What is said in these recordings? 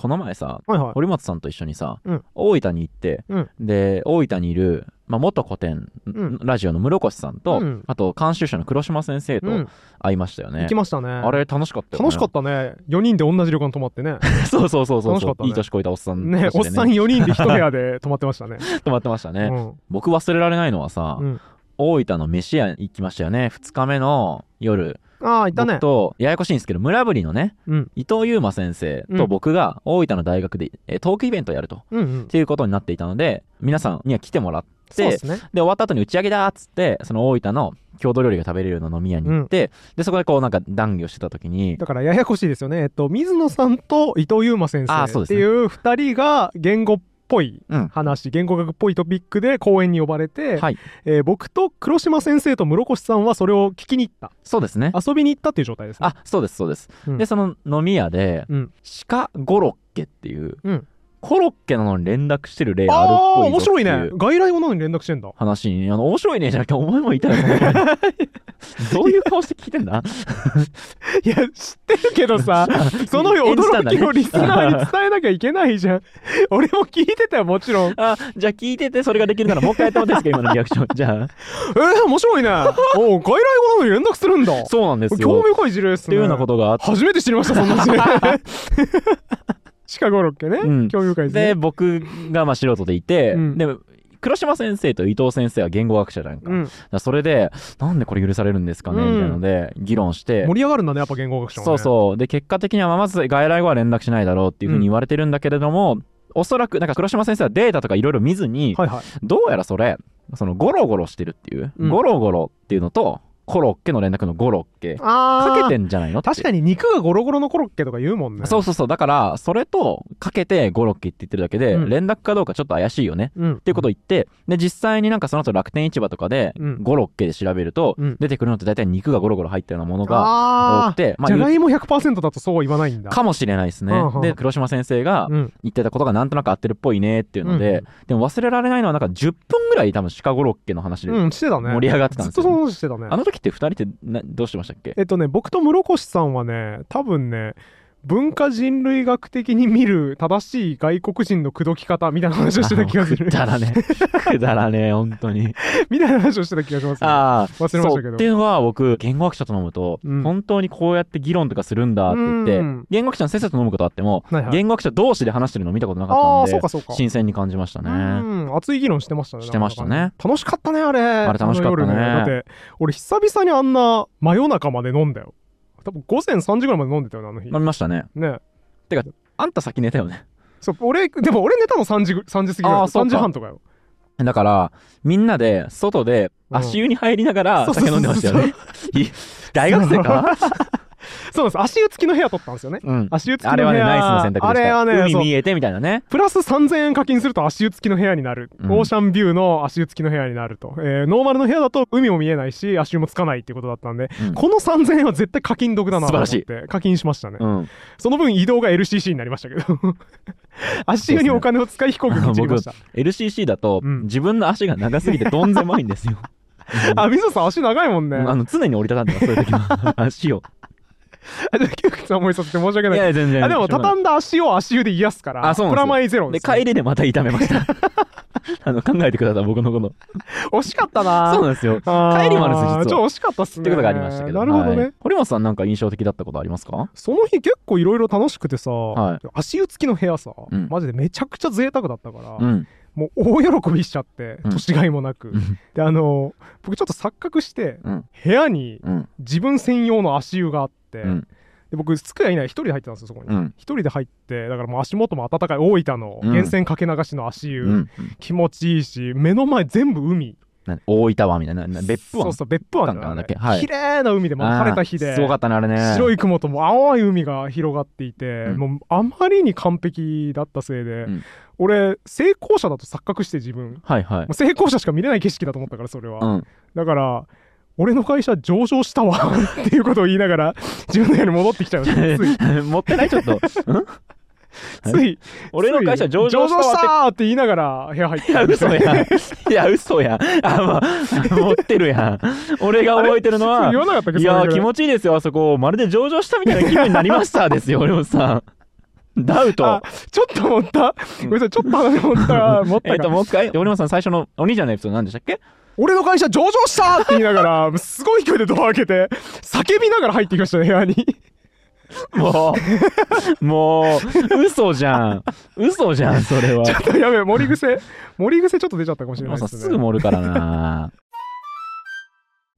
この前さはいはい。堀本さんと一緒にさ、うん。大分に行って、うん。で大分にいる、まあ、元古典、ん。ラジオの室越さんと、うん。あと監修者の黒島先生とうん。会いましたよね。行き、ましたね。あれ楽しかったよね。楽しかったね。4人で同じ旅館泊まってね。そうそうそうそう楽しかったね。いい年こいたおっさんねたちでおっさん4人で一部屋で泊まってましたね。泊まってましたね、うん。僕忘れられないのはさ、うん。大分の飯屋行きましたよね。2日目の夜ああいたね。僕とややこしいんですけど村ぶりのねうん。伊藤優馬先生うん。と僕が大分の大学で、えートークイベントをやるとうんうん。っていうことになっていたので皆さんには来てもらってでね。終わった後に打ち上げだっつってその大分の郷土料理が食べれるような飲み屋に行って、でそこでこうなんか談義をしてた時にだからややこしいですよね。えっと水野さんと伊藤優馬先生っていう2人が言語っぽいうん。話言語学っぽいトピックで講演に呼ばれて、はい。えー僕と黒島先生と室越さんはそれを聞きに行った。そうですね。遊びに行ったっていう状態ですね。あそうですそうです、うん。でその飲み屋でうん。鹿ゴロッケっていう、うんコロッケなのに連絡してる例あるっぽいぞ面白いね。外来語なのに連絡してんだ。話にあの面白いね。じゃなくてお前もいたよ どういう顔して聞いてんだ？いや知ってるけどさ その驚きをリスナーに伝えなきゃいけないじゃん。俺も聞いてたよもちろん。あじゃあ聞いててそれができるならもう一回やってもらっていいですか今のリアクション。じゃあ。えー、面白いね。おう外来語なのに連絡するんだ。そうなんですよ。興味深い事例ですね。っていうようなことがあって初めて知りましたそんな事例シカゴロッケね、うん。興味深いですでね僕がまあ素人でいて、うん。で黒島先生と伊藤先生は言語学者じゃんか,、うん、それでなんでこれ許されるんですかね、うん。みたいなので議論して。盛り上がるんだねやっぱ言語学者は、ね、そうそう。で結果的にはまず外来語は連絡しないだろうっていうふうに言われてるんだけれども、おそらくなんか黒島先生はデータとかいろいろ見ずに、はいはい。どうやらそれそのゴロゴロしてるっていう、うん。ゴロゴロっていうのとコロッケの連絡のゴロッケ。あかけてんじゃないの確かに肉がゴロゴロのコロッケとか言うもんね。そうそうそう。だからそれとかけてゴロッケって言ってるだけで、うん。連絡かどうかちょっと怪しいよね。うん。っていうことを言ってで実際になんかその後楽天市場とかでうん。ゴロッケで調べると、うん出てくるのって大体肉がゴロゴロ入ったようなものが多あくてまあじゃがいも100%だとそうは言わないんだ。かもしれないですね、うんうん。で黒島先生がうん。言ってたことがなんとなく合ってるっぽいねっていうので、うん。でも忘れられないのはなんか10分ぐらい多分シカゴロッケの話で盛り上がってたんですよ。ずっとその話してたね。あの時って2人ってなどうしてましたっけ？えっとね僕と室越さんはね多分ね文化人類学的に見る正しい外国人の口説き方みたいな話をしてた気がする。くだらね。くだらね本当に。みたいな話をしてた気がします、ね、ああ忘れましたけど。っていうのは僕言語学者と飲むと、うん。本当にこうやって議論とかするんだって言って、うん言語学者の先生と飲むことあっても、はいはい。言語学者同士で話してるの見たことなかったんでそうかそうか。新鮮に感じましたね、うん。熱い議論してましたねしてましたね。楽しかったねあれ。あれ楽しかったね。あの夜だって俺久々にあんな真夜中まで飲んだよ多分午前3時ぐらいまで飲んでたよねあの日。飲みましたね。ね。あんた先寝たよね。そう俺でも俺寝たの3時ぐ3時過ぎぐらい。3あーそうか。時半とかよ。だからみんなで外でうん。足湯に入りながら酒飲んでましたよね。い大学生か？そうです。足湯付きの部屋取ったんですよね。うん。足湯付きあれの部屋。はねナイスな選択でした。あれはね海見えてみたいなね。プラス3000円課金すると足湯付きの部屋になる、うん。オーシャンビューの足湯付きの部屋になると、えーノーマルの部屋だと海も見えないし足湯もつかないっていうことだったんで、うん。この3000円は絶対課金得だなと思って課金しましたね、うん。その分移動が LCC になりましたけど。足湯にお金を使い飛行機に散りました、LCC だと、うん。自分の足が長すぎてどん狭いんですよ。あ水野さん足長いもんね。あの常に折りたたんでますそういう時は。足を窮屈な思いさせて申し訳いない。や全然あでも畳んだ足を足湯で癒すからあそうプラマイゼロで帰りでまた痛めました。あの考えてください僕のこと。惜しかったな。そうなんですよ。帰りもあるんです実は。惜しかったっすね。ってことがありましたけど。なるほどね、はい。堀本さんなんか印象的だったことありますか？その日結構いろいろ楽しくてさ、はい。足湯付きの部屋さ、うん。マジでめちゃくちゃ贅沢だったから、うん。もう大喜びしちゃってうん。年がいもなく、うん。であの僕ちょっと錯覚してうん。部屋にうん。自分専用の足湯があって、うん。で僕つくやいない一人で入ってたんですよそこに、うん。一人で入ってだからもう足元も温かい大分の源泉かけ流しの足湯、うん。気持ちいいし目の前全部海。な大分湾みたいなな別府湾？そうそう別府湾なんだっけ？ねはい。綺麗な海でもう晴れた日でかったねあれね。白い雲とも青い海が広がっていて、うん。もうあまりに完璧だったせいで、うん。俺成功者だと錯覚して自分。もはいはい。う成功者しか見れない景色だと思ったからそれは、うん。だから俺の会社上場したわ っていうことを言いながら自分の部屋に戻ってきちゃうつい。持ってないちょっと。ん？つい。俺の会社上場したって。言いながら部屋入ってていや嘘や。んいや嘘や。んあまあ持ってるやん。俺が覚えてるのはいや気持ちいいですよあそこ。まるで上場したみたいな気分になりましたですよ 俺もさ。ダウト。あ。ちょっと持った？ごめんなさいちょっと話持った。持っえっと、もう一回、折本さん最初のお兄ちゃんのエピソード何でしたっけ？俺の会社上場したって言いながら すごい勢いでドア開けて叫びながら入ってきましたね部屋にもう、もう、嘘じゃん。嘘じゃん、それは ちょ。っとやべえ盛り癖盛り癖ちょっと出ちゃったかもしれないですねすぐ盛るからな。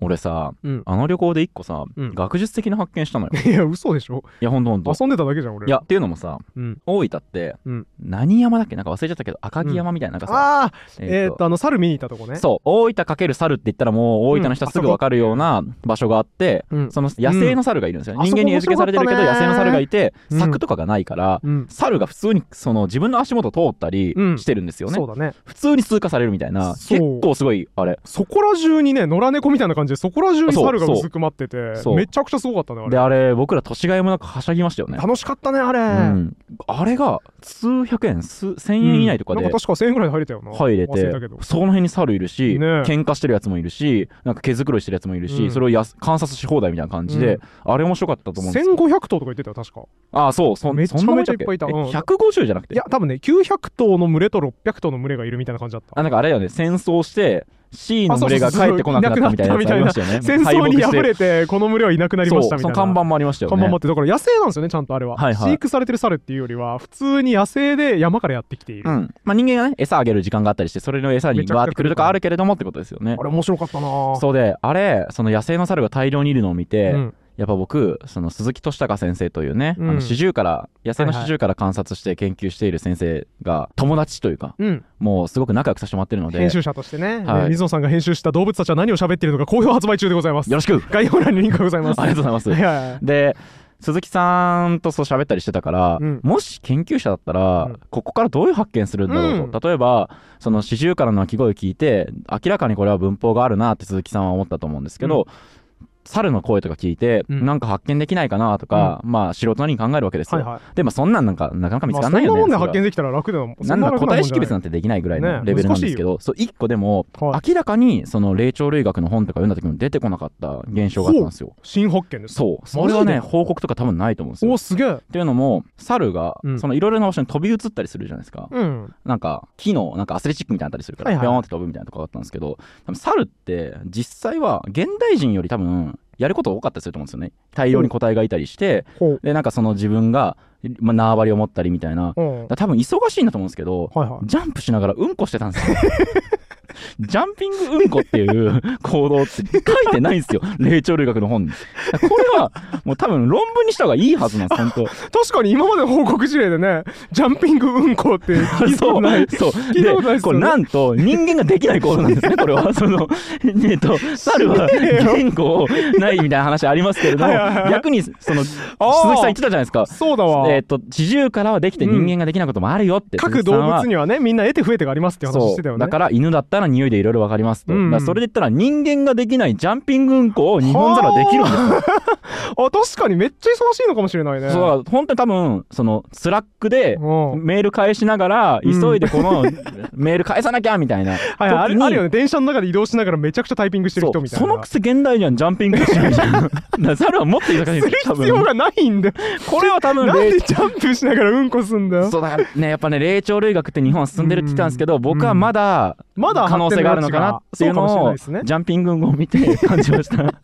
俺さ、うん。あの旅行で一個さ、うん。学術的な発見したのよ。いや嘘でしょ。いや、ほんとほんと。遊んでただけじゃん俺。いや、っていうのもさ、うん。大分って、うん。何山だっけ？なんか忘れちゃったけど、赤城山みたいな、なんかさ、ああええーっとあの猿見に行ったとこね。そう、大分かける猿って言ったらもう大分の人はすぐ分かるような場所があって、うん。その野生の猿がいるんですよ、うん。人間に餌付けされてるけど野生の猿がいて、うん。柵とかがないから、うん。猿が普通にその自分の足元通ったりうん。してるんですよね、そうだね。普通に通過されるみたいな結構すごいあれ。そこら中にね野良猫みたいな感じでそこら中に猿がうずくまっててそう。めちゃくちゃすごかったねあれ。であれ僕ら年がいもなくはしゃぎましたよね。楽しかったねあれ、うん、あれが数百円数千円以内とかでうん。なんか確か1000円ぐらいで入れたよな。入れてその辺に猿いるし、ね。喧嘩してるやつもいるしなんか毛づくろいしてるやつもいるし、うん。それをやす観察し放題みたいな感じで、あれ面白かったと思うんです1500頭とか言ってたよ確か。ああそう。そめちゃめちゃいっぱいいた。えうん150じゃなくて？いや多分ね900頭の群れと600頭の群れがいるみたいな感じだった。あなんかあれだよね。戦争して C の群れが帰ってこなくなったみたいなやつありましたよね。戦争に敗敗れてこの群れはいなくなりましたみたいな看板もありましたよね。看板もあってだから野生なんですよね。ちゃんとあれは、はいはい。飼育されてる猿っていうよりは普通に野生で山からやってきている、うん。まあ、人間がね餌あげる時間があったりしてそれの餌にバーってくるとかあるけれどもってことですよね。あれ面白かったな。ぁそうであれその野生の猿が大量にいるのを見て、うんやっぱ僕その鈴木俊孝先生というね、うん。あの四十から野生の四十から観察して研究している先生が友達というかうん、もうすごく仲良くさせてもらってるので編集者としてね、はい。ね水野さんが編集した動物たちは何を喋っているのか好評発売中でございます。よろしく。概要欄にリンクがございます。ありがとうございます。はいはいはい。で鈴木さんとそう喋ったりしてたから、うん。もし研究者だったら、うん。ここからどういう発見するんだろうと、例えばその四十からの鳴き声を聞いて明らかにこれは文法があるなって鈴木さんは思ったと思うんですけど、猿の声とか聞いて、うん。なんか発見できないかなとか、まあ素人なりに考えるわけですよ、はいはい。でもそんなんなんかなかなか見つかまあ、そんなんないよね、もんで発見できたら楽だよなんだ答え識別ななんてできないぐらいねのレベルなんですけど、そう一個でも、はい。明らかにその霊長類学の本とか読んだ時も出てこなかった現象があったんですよ。新発見です。そう、それはね、報告とか多分ないと思うんですよ。おすげえ。っていうのも、猿がうん。そのいろいろな場所に飛び移ったりするじゃないですか。うん。なんか木のなんかアスレチックみたいなったりするから、はいはいピョーンって飛ぶみたいなとこがあったんですけど、多分猿って実際は現代人より多分やること多かったりすると思うんですよね。大量に個体がいたりして、でなんかその自分が、まあ、縄張りを持ったりみたいな。多分忙しいんだと思うんですけど、はいはいジャンプしながらうんこしてたんですよ。ジャンピングうんこっていう行動って書いてないんですよ。霊長類学の本に。これはもう多分論文にした方がいいはずなんです、本確かに今までの報告事例でねジャンピングうんこって聞いた当。ことないそう。聞いたことないっすよねこれなんと人間ができない行動なんですね、これは。その、えっと、猿は言語ないみたいな話ありますけれども逆にその、鈴木さん言ってたじゃないですか。そうだわ、えっと、日本猿はできて人間ができないこともあるよって。各動物にはねみんな得手不得手がありますって話してたよねそうだから犬だったら匂いでいろいろわかりますと、うんそれで言ったら人間ができないジャンピングうんこを日本猿はできるんですよ。あ確かにめっちゃ忙しいのかもしれないね。そう本当に多分そのスラックでうん。メール返しながらうん急いでこの メール返さなきゃみたいなはいはい。あるよね。電車の中で移動しながらめちゃくちゃタイピングしてる人みたいな。そのくせ現代人はジャンピングしないじゃん。猿はもっと忙しい。んする必要がないんだ。よこれは多分なん霊でジャンプしながらうんこすんだよ。そうだからねやっぱね霊長類学って日本は進んでるって言ってたんですけど僕はまだまだ可能性があるのかなっていうのをジャンピングを見て感じました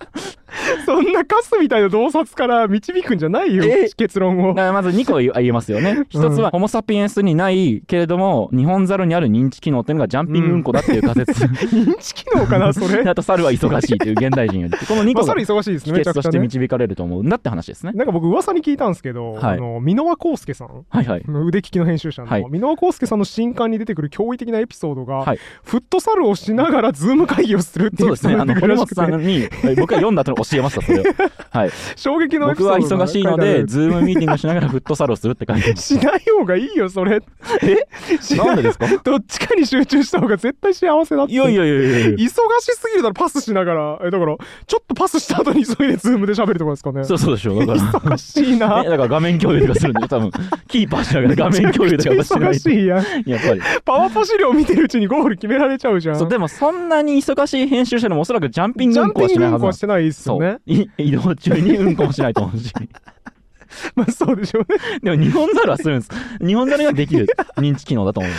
そんなカスみたいな洞察から導くんじゃないよえ結論をだからまず2個言えますよね。一つは、ホモ・サピエンスにないけれども、日本猿にある認知機能っていうのがジャンピングうんこだっていう仮説。認知機能かなそれであと、猿は忙しいという現代人より。この2まあ個が猿忙しいです秘訣として導かれると思うんだって話ですね。なんか僕噂に聞いたんですけど、はいあの箕輪康介さんはいはい。腕利きの編集者の、はい箕輪康介さんの新刊に出てくる驚異的なエピソードが、はいフットサルをしながらズーム会議をするっていうそうですね。あの、堀本さんに、僕が読んだ後に教えました、それを。はい。衝撃の僕は忙しいので、ズームミーティングをしながらフットサルをするって書いてます。しない方がいいよそれ。え？しなんでですか？どっちかに集中した方が絶対幸せだっていやいやいやいやいや。忙しすぎるだろパスしながら。えだからちょっとパスした後に急いでズームで喋るとかですかね？そうそうでしょ。だから。忙しいな。えだから画面共有とかするんで多分。キーパーしながら画面共有とかしないと。忙しいやん。やっぱり。パワポ資料見てるうちにゴール決められちゃうじゃん。そうでもそんなに忙しい編集者でもおそらくジャンピングジャンうんこはしないはずなんですしてないそう。よね。い 移動中にうんこもしないと思うし まあそうでしょうね。でも日本猿はするんです。日本猿ができる。認知機能だと思うんで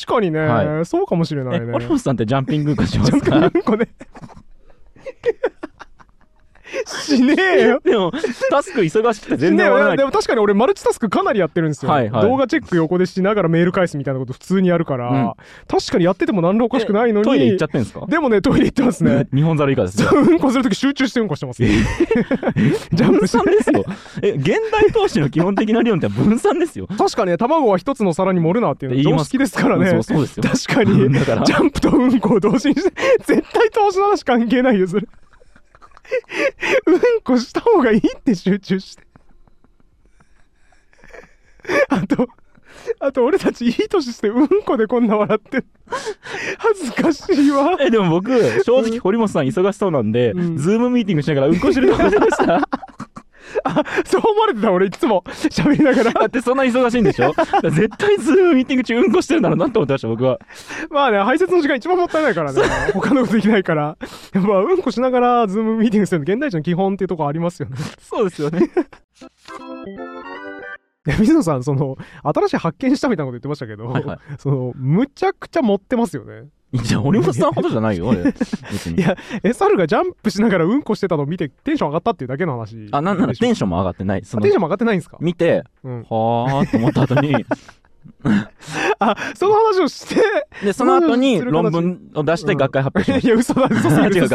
す確かにね、はそうかもしれないえね堀本さんってジャンピングうんこしまジャンプすかうんこねしねえよ。でもタスク忙しくて全然ね終わらない。でも確かに俺マルチタスクかなりやってるんですよ、はいはい。動画チェック横でしながらメール返すみたいなこと普通にやるから、うん。確かにやってても何らおかしくないのにトイレ行っちゃってんですか？でもねトイレ行ってますね。日本猿以下ですううんこするとき集中してうんこしてます、ジャンプ分しですよ。え現代投資の基本的な理論って分散ですよ。確かにね卵は一つの皿に盛るなっていうの常識ですからね。そうそうですよ。確かに。だから。ジャンプとうんこを同時にして絶対投資の話関係ないよそれうんこした方がいいって集中して。あとあと俺たちいい年してうんこでこんな笑って。る恥ずかしいわ。えでも僕正直堀本さん忙しそうなんで、うん。ズームミーティングしながらうんこしてると思ってました？そう思われてた俺いつも。喋りながら。だってそんな忙しいんでしょ？絶対ズームミーティング中うんこしてるんだろうなって思ってました僕は。まあね排泄の時間一番もったいないからね。他のことできないから。やっぱうんこしながらズームミーティングするの現代人の基本っていうところありますよね。そうですよね。水野さんその新しい発見したみたいなこと言ってましたけど、はいはい。そのむちゃくちゃ持ってますよねじゃあ堀本さんほどじゃないよ 俺別に。いやえ猿がジャンプしながらうんこしてたのを見てテンション上がったっていうだけの話。あなんならテンシションも上がってない。そのテンションも上がってないんですか、見てうん、はあと思った後にあその話をしてでその後に 論文を出して学会発表しましいや嘘だ嘘すたぎる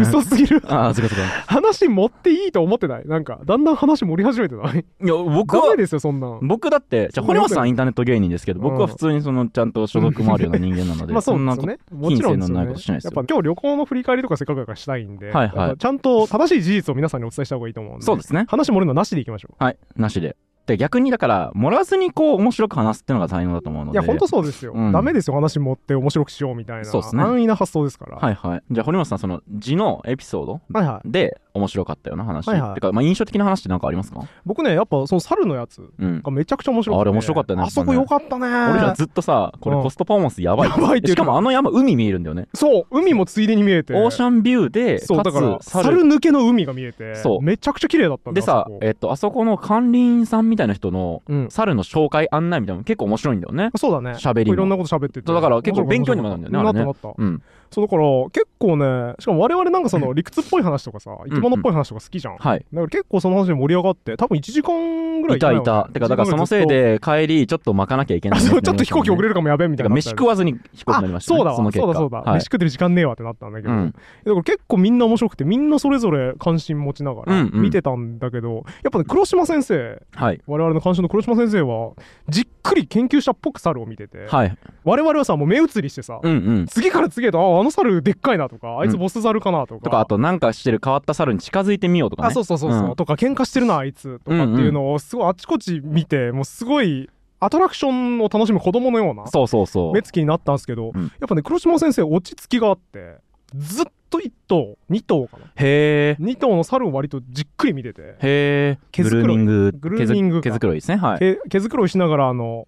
嘘すぎる。ああそうかそうか。話持っていいと思ってない？なんかだんだん話盛り始めてない？いや僕はですよそんなん。僕だってじゃあ堀本さんインターネット芸人ですけど僕は普通にそのちゃんと所属もあるような人間なのでまあ そうそんなですよね。もちろんね。品性のないことしないですよ。やっぱ今日旅行の振り返りとかせっかくだからしたいんで、はいはい。ちゃんと正しい事実を皆さんにお伝えした方がいいと思うんで、そうですね。話盛るのなしでいきましょはいなしでで逆にだから盛らずにこう面白く話すっていうのが才能だと思うう。のでいや、ほんとそうですよ。うんダメですよ、話持って面白くしようみたいな。そうですね安易な発想ですから。はいはいじゃあ堀本さんその字のエピソードはいはいで面白かったような話、はいはい。てかまあ印象的な話って何かありますか？僕ね、やっぱその猿のやつうん。がめちゃくちゃ面白くて。あれ面白かったよね。あそこよかったね。俺らずっとさこれうん。コストパフォーマンスやばいやばいってしかもあの山海見えるんだよね。そう、海もついでに見えて。オーシャンビューでそう、だから猿。抜けの海が見えて、そう。めちゃくちゃ綺麗だったんだでさあそこ。えっとあそこの管理員さんみたいな人のうん。猿の紹介案内みたいなの結構面白いんだよね。そうだね。喋りも。いろんなこと喋ってて。だから結構勉強にもなるんだよねあれね。なったなった。うんそうだから結構ねしかも我々なんかその理屈っぽい話とかさ生き物っぽい話とか好きじゃん、はい。だから結構その話で盛り上がって多分1時間ぐらいいたいた。てかだからそのせいで帰りちょっと巻かなきゃいけないちょっと飛行機遅れるるかもやべえみたいな飯食わずに飛行機になりましたね。そうだわそうだそうだ、はい。飯食ってる時間ねえわってなったんだけど、うん。だから結構みんな面白くてみんなそれぞれ関心持ちながら見てたんだけど、やっぱね黒島先生はい。我々の監修の黒島先生はじっくり研究者っぽく猿を見てて、はい。我々はさもう目移りしてさ、うんうん。次から次へとああの猿でっかいなとかあいつボス猿かなとか、とかあとなんかしてる変わった猿に近づいてみようとかね。あそうそうそうそう、うん。とか喧嘩してるなあいつとかっていうのをすごいあちこち見てもうすごいアトラクションを楽しむ子供のようなそうそうそう。目つきになったんですけど、うん。やっぱね黒島先生落ち着きがあってずっと1頭2頭かな。へえ2頭の猿を割とじっくり見ててへえグ毛づくろいルー。ミンググルーミングか毛づくろいですねはい毛毛づくろいしながらあの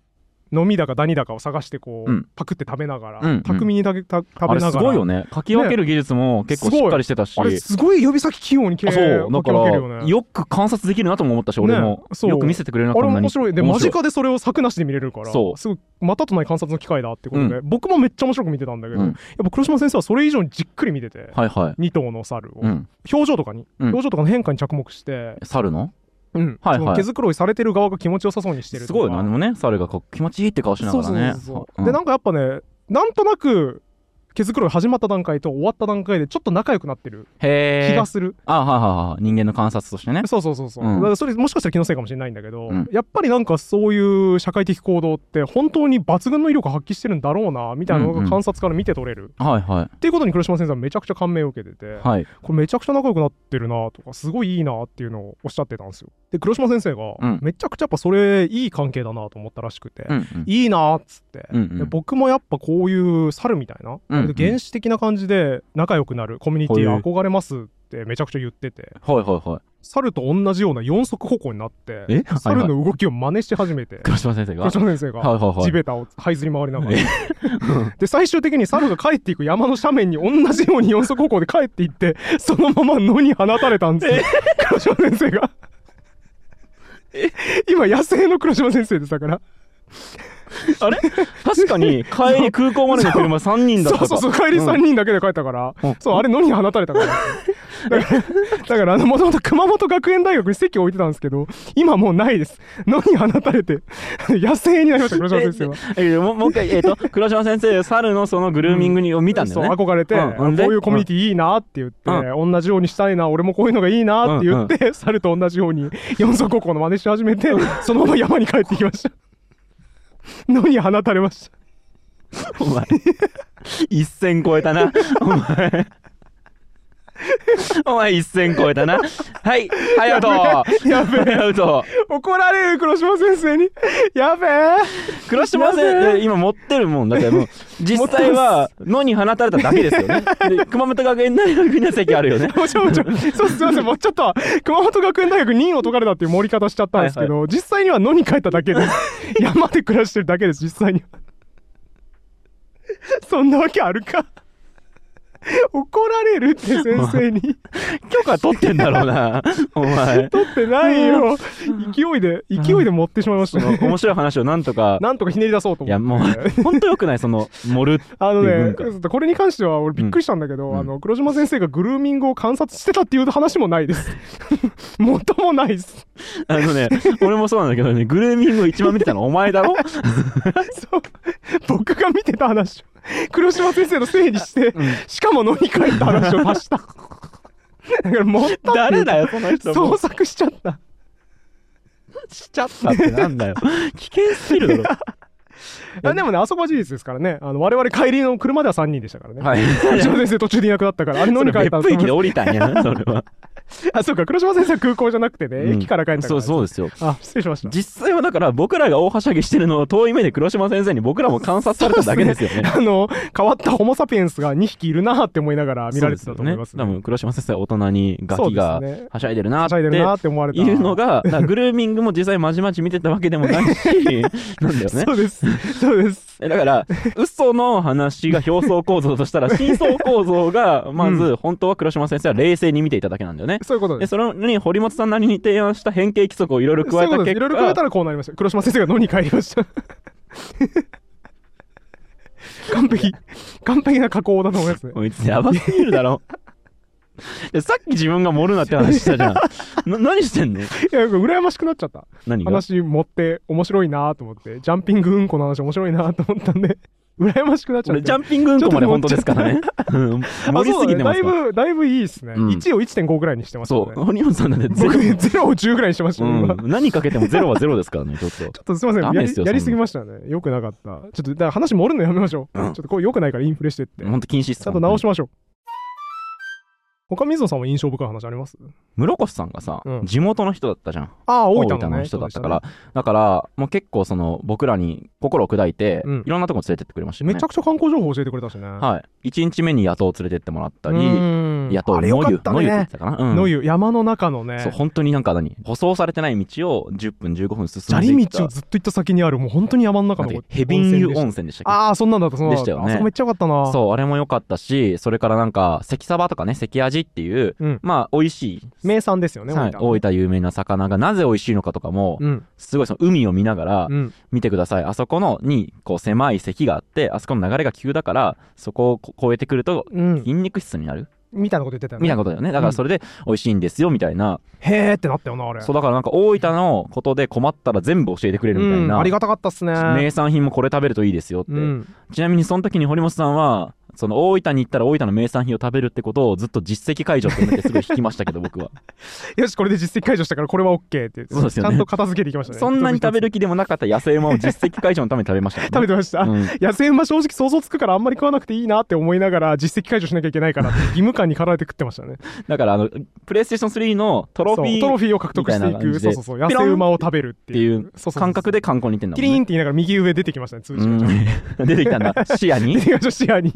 飲みだかダニだかを探してこう、うん。パクって食べながら、うんうん。巧みにたた食べなあれがらすごいよね。書き分ける技術も結構しっかりしてたし。あれすごい指先器用に毛あそうだかかき分けるよね。らよく観察できるなとも思ったし俺も。よく見せてくれるなこんなに。面白い。で間近でそれを柵なしで見れるからそう。すごいまたとない観察の機会だってことで、僕もめっちゃ面白く見てたんだけど、うん。やっぱ黒島先生はそれ以上にじっくり見てて、はいはい。2頭の猿を、うん。表情とかに、うん。表情とかの変化に着目して、猿の？うん。はい毛づくろいされてる側が気持ちよさそうにしてるすごいよ何もね猿がこう気持ちいいって顔しながらね。でなんかやっぱねなんとなく毛づくろい始まった段階と終わった段階でちょっと仲良くなってる気がする、あはいはいはい人間の観察としてね。そうそうそうそう、うん。だからそれもしかしたら気のせいかもしれないんだけど、うん。やっぱりなんかそういう社会的行動って本当に抜群の威力を発揮してるんだろうなみたいなのうんうんが観察から見て取れる、はいはい。っていうことに黒島先生はめちゃくちゃ感銘を受けてて、はい。これめちゃくちゃ仲良くなってるなとかすごいいいなっていうのをおっしゃってたんですよ。で黒島先生がうん。めちゃくちゃやっぱそれいい関係だなと思ったらしくて、うんうん。いいなっつって、うんうん。で僕もやっぱこういう猿みたいな、原始的な感じで仲良くなる。コミュニティ憧れますってめちゃくちゃ言ってて。はいはいはい。猿と同じような四足歩行になってえ？猿の動きを真似し始めて。黒島先生が？黒島先生がはいはいはい。地べたを這いずり回りながら。え？で最終的に猿が帰っていく山の斜面に同じように四足歩行で帰っていってそのまま野に放たれたんですよ。黒島先生が。今野生の黒島先生ですだからあれ？確かに帰り空港までの車3人だったか。そうそうそう帰り3人だけで帰ったから、うん。そうあれ野に放たれたから。だからもともと熊本学園大学に席を置いてたんですけど今もうないです。野に放たれて野生になりました黒島先生は。えもうもう一回えっ、と黒島先生猿のそのグルーミングにを見たんだよね、そう憧れて、うん。こういうコミュニティいいなって言って、同じようにしたいな俺もこういうのがいいなって言って、猿と同じように四足歩行の真似し始めて、そのまま山に帰ってきました野に放たれました。お前。一線超えたな。お前。お前一線超えたな。はいはいアウトやべえはいアウト怒られる黒島先生に。やべえ。黒島先生今持ってるもん。だってもう 実際は野に放たれただけですよね。で 熊本学園大学には席あるよね。もちろんもちろん。そうすいませんもうちょっと熊本学園大学任を解かれたっていう盛り方しちゃったんですけど、実際には野に帰っただけです山で暮らしてるだけです実際には。そんなわけあるか怒られるって先生に。許可取ってんだろうなお前。取ってないよ。勢いで勢いで持ってしまいましたね。面白い話をなんとか。なんとかひねり出そうといや思って。もう本当よくないその盛るあのねこれに関しては俺びっくりしたんだけど、うん。あの黒島先生がグルーミングを観察してたっていう話もないです。元もないです。あのね俺もそうなんだけどねグルーミングを一番見てたのお前だろ？そう。僕が見てた話を 黒島先生のせいにして、うん。しかも飲み帰った話を足した。だから持っ誰だよその人も。創作しちゃった。しちゃったってなんだよ。危険すぎるだろ。あでもねあそこは事実ですからね。あの我々帰りの車では3人でしたからね、はい。先生途中でいなくなったからあれ飲み帰った別府駅で降りたんやなそれはあそうか黒島先生は空港じゃなくてね、うん。駅から帰ったから。そうそうですよ。あ失礼しました。実際はだから僕らが大はしゃぎしてるのを遠い目で黒島先生に僕らも観察されただけですよね。あの変わったホモ・サピエンスが2匹いるなって思いながら見られてたと思います。ね多分黒島先生は大人にガキがそうですねはしゃいでるなっていでるなって思われたいうのがだからグルーミングも実際まじまじ見てたわけでもないしなんだよね。そうです。そうです。えだから嘘の話が表層構造としたら真相構造がまず本当は黒島先生は冷静に見ていただけなんだよねそういうことです。でそれに堀本さんなりに提案した変形規則をいろいろ加えた結そういろいろ加えた果らこうなりました黒島先生が野に帰りました。完璧。完璧な加工だと思いますね。こいつやばすぎるだろ。さっき自分が盛るなって話したじゃん。な何してんの？いや羨ましくなっちゃった。何が？話持って面白いなと思って。ジャンピングうんこの話面白いなと思ったんで羨ましくなっちゃって。俺ジャンピングうんこまで本当ですからね。うん。盛りすぎてますかだね。だいぶだいぶいいですね、うん。1を1.5ぐらいにしてますそう。よね堀本さんなんてゼロ。僕0を10ぐらいにしてました何かけてもゼロはゼロですからねちょっと。ちょっとすいません。やりやりすぎましたね。よくなかった。ちょっとだから話盛るのやめましょう、うん。ちょっとこれよくないからインフレしてって、本当禁止っすちゃんと直しまましょう他水野さんも印象深い話あります？室越さんがさ、うん。地元の人だったじゃん。ああ大大分の,、ね、分の人だったから、だからもう結構その僕らに心を砕いて、うん。いろんなとこ連れてってくれましたよね。めちゃくちゃ観光情報教えてくれたしね。はい。1日目に野党を連れてってもらったりうん。野党野湯野湯って言ってたかな、うん。野湯山の中のね。そう本当になんか何？舗装されてない道を10分15分進砂んでいった。利道をずっと行った先にあるもう本当に山の中のヘビン湯温泉泉でしたっけ？ああそんなんだったそんなんだった。でしたよね。あそこめっちゃよかったな。そうあれも良かったしそれからなんか関サバとかね関アジっていう、うん。まあ美味しい。名産ですよねはい、大分有名な魚がなぜ美味しいのかとかも、うん。すごいその海を見ながらうん。見てください、あそこのにこう狭い堰があってあそこの流れが急だからそこをこ越えてくるとうん。筋肉質になる、みたいなこと言ってたよね。みたいなことだよね。だからそれで美味しいんですよみたいな、へーってなったよなあれ。そうだからなんか大分のことで困ったら全部教えてくれるみたいな、うんありがたかったっすね名産品もこれ食べるといいですよって、うんちなみにその時に堀本さんはその大分に行ったら大分の名産品を食べるってことをずっと実績解除って思ってすごい引きましたけど僕は。よしこれで実績解除したからこれは OK って言ってそうですよね。ちゃんと片付けていきましたね。そんなに食べるる気でもなかった野生馬を実績解除のために食べました食べてました、うん。野生馬正直想像つくからあんまり食わなくていいなって思いながら実績解除しなきゃいけないから義務感に駆られて食ってましたね。だからあのプレイステーション3のトロフィートロフィーを獲得していくそうそうそう。野生馬を食べるっていう。感覚で観光に行ってんだキリーンもんねって言いながら右上出てきましたね通知うが、ん。出てきたんだ。視野に？視野に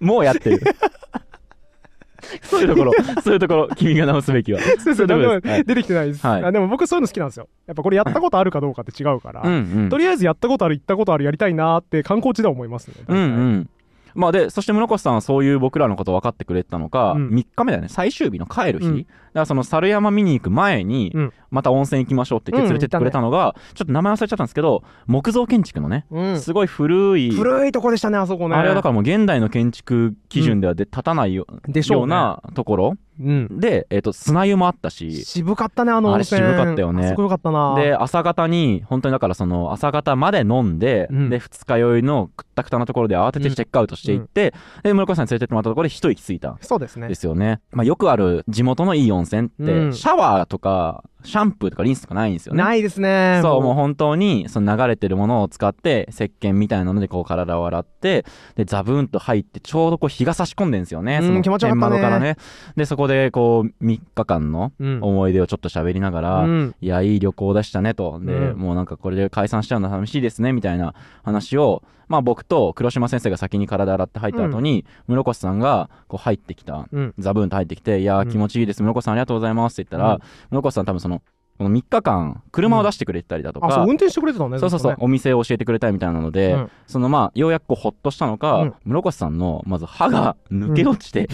もうやってる。そういうところそういうところ君が直すべきは。そう出てきてないです、はい。あでも僕そういうの好きなんですよ。やっぱこれやったことあるかどうかって違うから、うんうん。とりあえずやったことある行ったことあるやりたいなって観光地では思いますね、うんうんまあでそして室越さんはそういう僕らのこと分かってくれてたのか、うん。3日目だよね。最終日の帰る日、うん。だからその猿山見に行く前に、うんまた温泉行きましょうって言って連れてってくれたのが、ちょっと名前忘れちゃったんですけど木造建築のね、うん。すごい古い古いとこでしたねあそこね。あれはだからもう現代の建築基準ではで立たないよ,、でしょうね。ようなところうん。で、えっと砂湯もあったし。渋かったねあの温泉。あれ渋かったよね。よかったな。で朝方に本当にだからその朝方まで飲んで、うん。で二日酔いのくったくたなところで慌ててチェックアウトしていって、で室越さんに連れてってもらったところで一息ついた。んそうですね。ですよね、まあ、よくある地元のいい温泉って、うん。シャワーとかシャンプーとかリンスとかないんですよね。ないですね。そうもう。本当にその流れてるものを使って石鹸みたいなのでこう体を洗ってでザブーンと入ってちょうどこう日が差し込んでんですよね。うんその気持ちよかったからね。でそこでこう3日間のうん。思い出をちょっと喋りながら、うん。いやいい旅行でしたねと。で、うん。もうなんかこれで解散しちゃうのは寂しいですねみたいな話をまあ僕と黒島先生が先に体洗って入った後に、室越さんがこう入ってきたうん。ザブーンと入ってきて「いやうんー気持ちいいです室越さんありがとうございます」って言ったら、うん。室越さん多分そのこの3日間車を出してくれてたりだとか、あそう運転してくれてたねそうそうそう、ね。お店を教えてくれたいみたいなので、うん。そのまあようやくこうほっとしたのか、うん。室越さんのまず歯が抜け落ちて、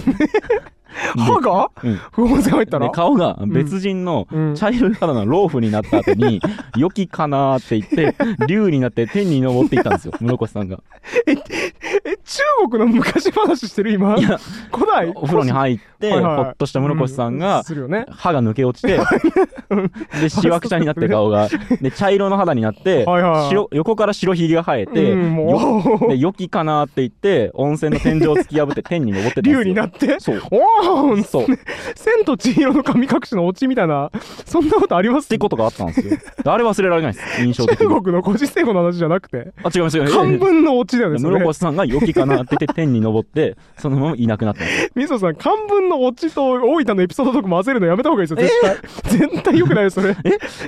歯が？うん。温泉入った顔が別人のうん。茶色い肌の老婦になった後に「良きかな」って言って竜になって天に昇っていったんですよ室越さんが。え中国の昔話してる今？いや古代お風呂に入ってはいはいほっとした室越さんうがするよね。歯が抜け落ちて でしわくちゃになって顔が。で茶色の肌になってはいはい白横から白ひげが生えてうんもようで良きかなって言って温泉の天井を突き破って 天に昇ってたんですよ。竜になって？そう。おーそう。っ千と千尋の神隠しのオチみたいなそんなことあります？てことがあったんですよ。あれ忘れられないです印象的に。中国の古事成語の話じゃなくて。あ違いますよ漢文のオチだよねそれ。室越さんが良きかなって言って天に昇って そのままいなくなった。んですよみそさん漢文のオチと大分のエピソードとか混ぜるのやめた方がいいですよ絶対。絶対良くないよそれ。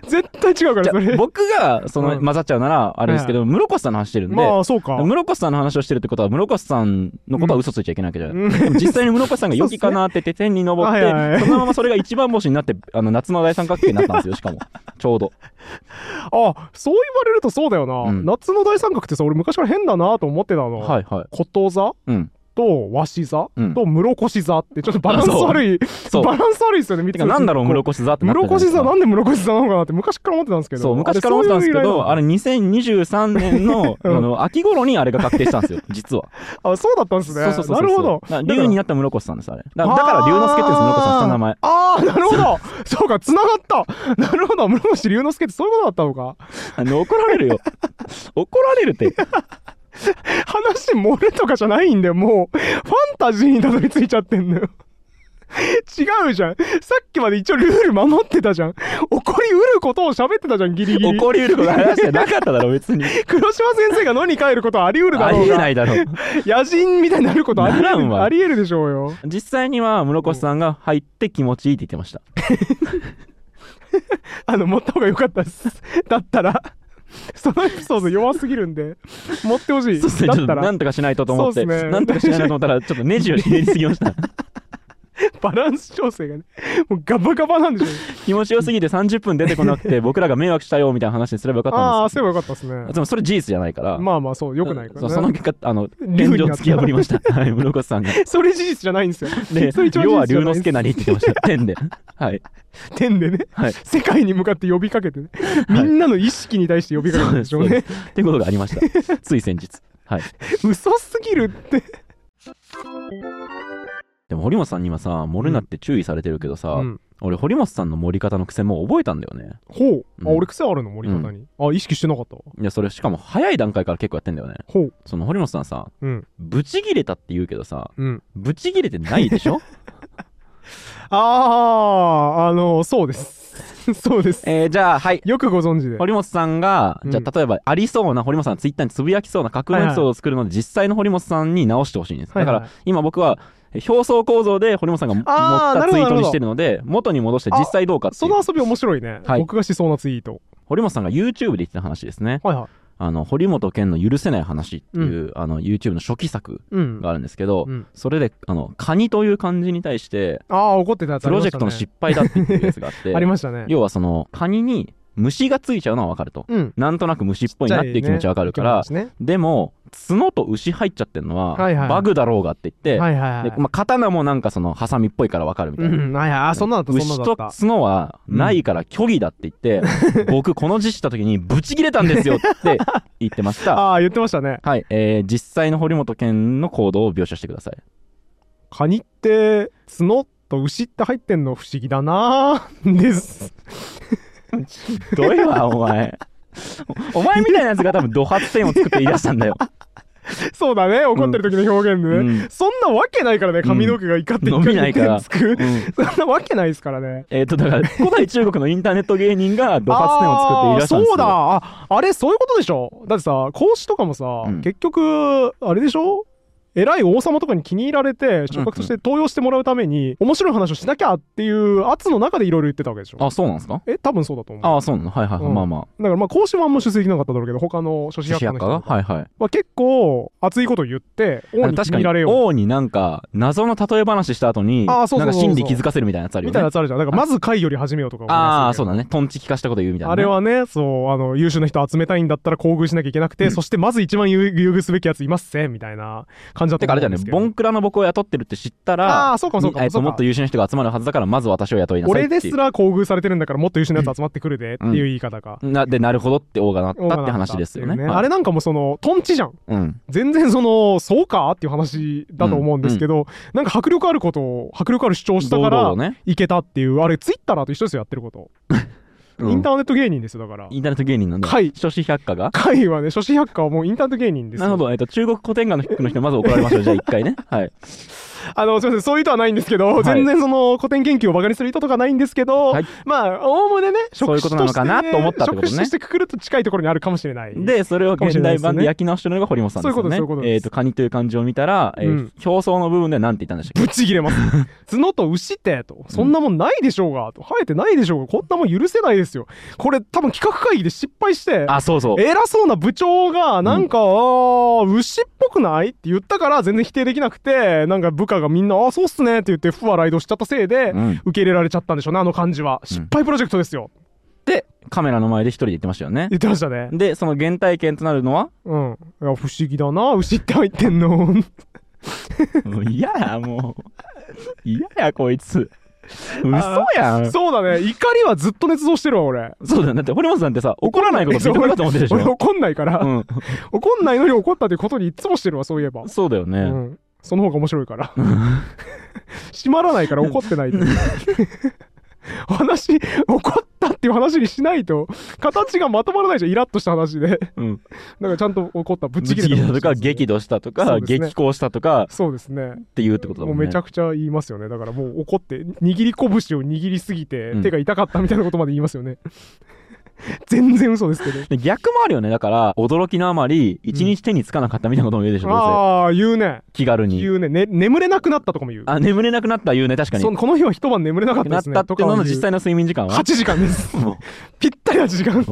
絶対違うからそれ。僕がそのうん。混ざっちゃうならあれですけど室越さんの話してるんでまあそうか。室越さんの話をしてるってことは室越さんのことは嘘ついちゃいけないわけじゃない、実際に室越さんが良きかなって言って天に昇って、そのままそれが一番星になってあの夏の大三角形になったんですよしかも。ちょうど あそう言われるとそうだよな、うん。夏の大三角ってさ俺昔から変だなと思ってたの、はいはい。こと座？うんとわし座、うん。と室越座ってちょっとバランス悪いそう。バランス悪いですよね見てかなんだろう室越座って室越座なんで室越座なのかなって昔から思ってたんですけど。そう昔から思ってたんですけどあれれ2023年の, うんあの秋頃にあれが確定したんですよ実は。あそうだったんですね。そうそうなるほど。竜になった室越さんですあれ。だだから龍之介って室越さん下の名前。あーあーなるほど。そうか繋がった。なるほど。室越龍之介ってそういうことだったのか。あの怒られるよ。怒られるって 話漏れとかじゃないんだよ。もうファンタジーにたどり着いちゃってんのよ。違うじゃん。さっきまで一応ルール守ってたじゃん。起こりうることを喋ってたじゃんギリギリ。怒りうること話してなかっただろ別に。黒島先生が野に帰ることはありうるだありろうが。えないだろ。野人みたいになることありえるありえるでしょうよ。実際には室越さんが入って気持ちいいって言ってました。あの持った方が良かったです。だったら そのエピソード弱すぎるんで 持ってほしい。そうですね。だったら。なんとかしないとと思って、なんとかしないとと思ったらちょっとネジをひねりすぎました バランス調整がねもうガバガバなんでしょうね気持ちよすぎて30分出てこなくて 僕らが迷惑したよみたいな話にすればよかったんですああそういえばよかったですね。でもそれ事実じゃないから。まあまあそうよくないからね。その結果あの竜になった。天井突き破りました。はい室越さんが。それ事実じゃないんですよ。でそれ一番要は龍之介なりって言ってました。天で。はい。天でね。はい。世界に向かって呼びかけてね。みんなの意識に対して呼びかけてるんでしょうね。ってことがありました。つい先日。はい。嘘すぎるってでも堀本さんに今さ盛るなって注意されてるけどさ、うん。俺堀本さんの盛り方の癖もう覚えたんだよね。ほう。あうん。俺癖あるの盛り方に。あ意識してなかった？わいやそれしかも早い段階から結構やってんだよね。ほう。その堀本さんさうん。ブチギレたって言うけどさうん。ブチギレてないでしょ？あああのそうです。そうです。えー、じゃあはい。よくご存知で。堀本さんが、うん。じゃあ例えばありそうな堀本さんがツイッターにつぶやきそうな架空のエピソードを作るので、実際の堀本さんに直してほしいんです、はいはい。だから今僕はえ表層構造で堀本さんが持ったツイートにしてるので元に戻して実際どうかっていう。その遊び面白いね、はい。僕がしそうなツイート。堀本さんが YouTube で言ってた話ですね。はいはい。あの堀本健の許せない話っていう、あの YouTube の初期作うん。があるんですけど、うん。それであのカニという漢字に対してああ怒ってたプロジェクトの失敗だっていうやつがあって。ありましたね。要はそのカニに虫がついちゃうのはわかると。うん。なんとなく虫っぽいなっていう気持ちはわかるから、ちっちゃいね。でも角と牛入っちゃってるのははいはいバグだろうがって言って、はいはいはい。でまあ、刀もなんかそのハサミっぽいからわかるみたいな、うん。はいはい。あそんな牛と角はないから虚偽だって言って、僕この字した時にブチ切れたんですよって言ってました。ああ言ってましたね。はい、えー実際の堀本健の行動を描写してください。カニって角と牛って入ってんの不思議だなーですひどいわお前。お前みたいなやつが多分ド発点を作って言い出したんだよ、そうだね怒ってる時の表現で、うん。そんなわけないからね髪の毛が怒って伸びないから。そんなわけないですからね。えっ、とだから古代中国のインターネット芸人がド発点を作って言い出したんですよ。あーそうだ。ああれそういうことでしょ？だってさ孔子とかもさ、うん。結局あれでしょ？偉い王様とかに気に入られて触覚として登用してもらうために面白い話をしなきゃっていう圧の中でいろいろ言ってたわけでしょ。あそうなんですか？え多分そうだと思う。ああそうなのはいはいはい、うん。まあまあ。だからまあ講師はあんま出席できなかっただろうけど他のの人が。はいはい。は結構熱いこと言って王に気にに入られよう。王になんか謎の例え話した後にあーそうそうなんか心理気づかせるみたいなやつあるよねみたいなやつあるじゃん。だからまず会より始めようとかああそうだね。トンチ聞かしたこと言うみたいな、ね、あれはね。そうあの優秀な人集めたいんだったら厚遇しなきゃいけなくて、うん。そしてまず一番優優遇すべきやついますせみたいな感じだったてかあれだよねボンクラの僕を雇ってるって知ったらああそうかもそうかもえっともっと優秀な人が集まるはずだからまず私を雇いなさい俺ですら厚遇されてるんだからもっと優秀なやつ集まってくるでっていう言い方か、なでなるほどって王がなったって話ですよね。はい。あれなんかもそのトンチじゃん。うん。全然そのそうかっていう話だと思うんですけど、なんか迫力あることを迫力ある主張をしたからいけたっていうあれツイッターと一緒ですよやってること、う んインターネット芸人ですよだから。インターネット芸人なんだ。はい。諸子百科が？会はね諸子百科はもうインターネット芸人ですよ。なるほど、えっと、中国古典画の人の人まず怒られましょうじゃあ一回ね。はいあのすみませんそういう意図はないんですけど、はい。全然その古典研究をバカにする意図とかないんですけど、はい。まあおおむねねそういうことなのかなと思ったってことねしてくくると近いところにあるかもしれない。でそれを現代版で焼き直してるのが堀本さんですよね。そういうことですそういうことです。えっとカニという漢字を見たら、えーうん。表層の部分では何て言ったんでしたっぶち切れます。角と牛ってと。そんなもんないでしょうがと。生えてないでしょうがこんなもん許せないですよ。これ多分企画会議で失敗してけあそうそう。偉そうな部長がなんか、あー牛っぽくない？って言ったから全然否定できなくてなんか部下がみんな「ああそうっすね」って言って不和雷動しちゃったせいで、うん。受け入れられちゃったんでしょうねあの感じは。失敗プロジェクトですよ、でカメラの前で一人で言ってましたよね。言ってましたね。でその原体験となるのは？うん。いや不思議だな。牛って入ってんの？もう嫌やもう。嫌やこいつ。嘘やん。そうだね。怒りはずっと捏造してるわ俺。そうだよ。だって堀本さんってさ怒らないこと認めたと思ってるでしょ？俺怒んないから、うん。怒んないのに怒ったってことにいつもしてるわそういえば、うそうだよね、ん、その方が面白いから。閉まらないから怒ってないと。話怒ったっていう話にしないと形がまとまらないじゃん。イラッとした話で。だかうん、らちゃんと怒った。ぶち切れたとか激怒したとそか、ね。激高したとかそうですね。っていうってことだももね。うんめちゃくちゃ言いますよね。だからもう怒って握り拳を握りすぎてうん。手が痛かったみたいなことまで言いますよね、全然嘘ですけど。で逆もあるよね。だから驚きのあまり一日手につかなかったみたいなことも言うでしょ、どうああ言うね。せ気軽に。言うね。ね眠れなくなったとかも言う。あ眠れなくなった言うね。確かに。そこの日は一晩眠れなかったなっですね。たっていうのの実際の睡眠時間は？8時間です。も ぴったり8時間。う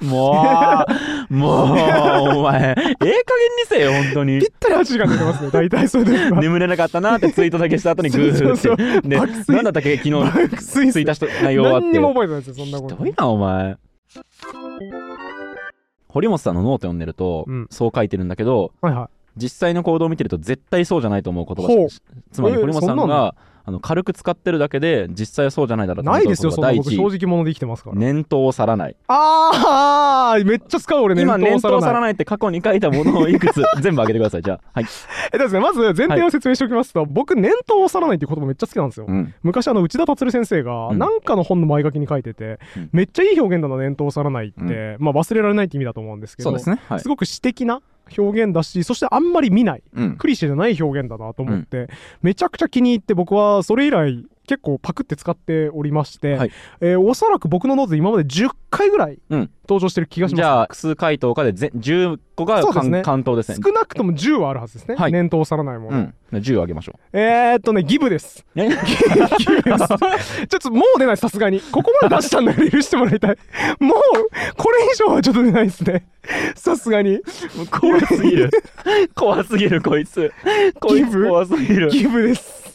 もうもうお前ええ加減にせよ本当に。ぴったり8時間寝てますね。大体そういう時は眠れなかったなってツイートだけした後にグーって。でなんだったっけ？昨日。ツイートした内容はって。何にも覚えてないですよそんなこと。ひどいなお前。堀本さんのノート読んでると、うん。そう書いてるんだけどはいは実際の行動を見てると絶対そうじゃないと思う言葉つまりえー堀本さんがあの軽く使ってるだけで実際はそうじゃないだろうないですよそんな僕正直者で生きてますから。念頭を去らない。ああめっちゃ使う俺念今頭を念頭を去らない。ないって過去に書いたものをいくつ全部挙げてください。じゃあはい、えですねまず前提を説明しておきますと、僕念頭をさらないっていう言葉めっちゃ好きなんですよ、うん、昔あの内田達先生がうん。なんかの本の前書きに書いてて、うん。めっちゃいい表現だな念頭を去らないって、まあ忘れられないって意味だと思うんですけどそうですね。はい。すごく詩的な表現だしそしてあんまり見ない。うん。クリシェじゃない表現だなと思って、めちゃくちゃ気に入って僕はそれ以来結構パクって使っておりまして、はい。えーおそらく僕のノートで今まで10回ぐらいうん。登場してる気がします、じゃあ複数回答かでぜ10個がそうですね。関関東ですね。少なくとも10はあるはずですね、はい。念頭を去らないもの、うん。10あげましょえー、っとねギブです。ギブですちょっともう出ないさすがに。ここまで出したんだから許してもらいたい。もうこれ以上はちょっと出ないですね。さすがに。怖すぎる。怖すぎるこいつ。こいつ怖すぎる。ギブです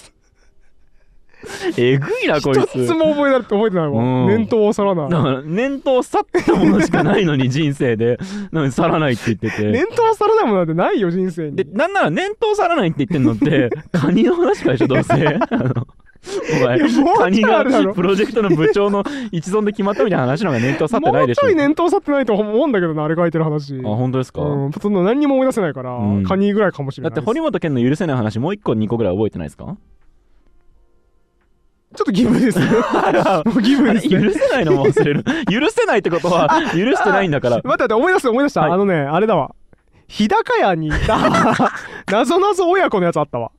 えぐいなこい一つつも覚えられて覚えてないわうん。念頭を去らない。だから念頭去ったものしかないのに人生で なのに去らないって言ってて。念頭を去らないものなんてないよ人生に。でなんなら念頭去らないって言ってんのって カニの話かでしょどうせ あのお前カニがプロジェクトの部長の一存で決まったみたいな話の方が念頭去ってないでしょ。もうちょい念頭去ってないと思うんだけどなあれ書いてる話。あ本当ですか、うんそんな何にも思い出せないから、うん。カニぐらいかもしれだってないです。堀本健の許せない話もう一個2個ぐらい覚えてないですか？ちょっと義務です よもう義務ですね。許せないのも忘れる。許せないってことは許してないんだから。待って待って思い出した思い出した、はい。あのねあれだわ。日高屋にいたなぞなぞ親子のやつあったわ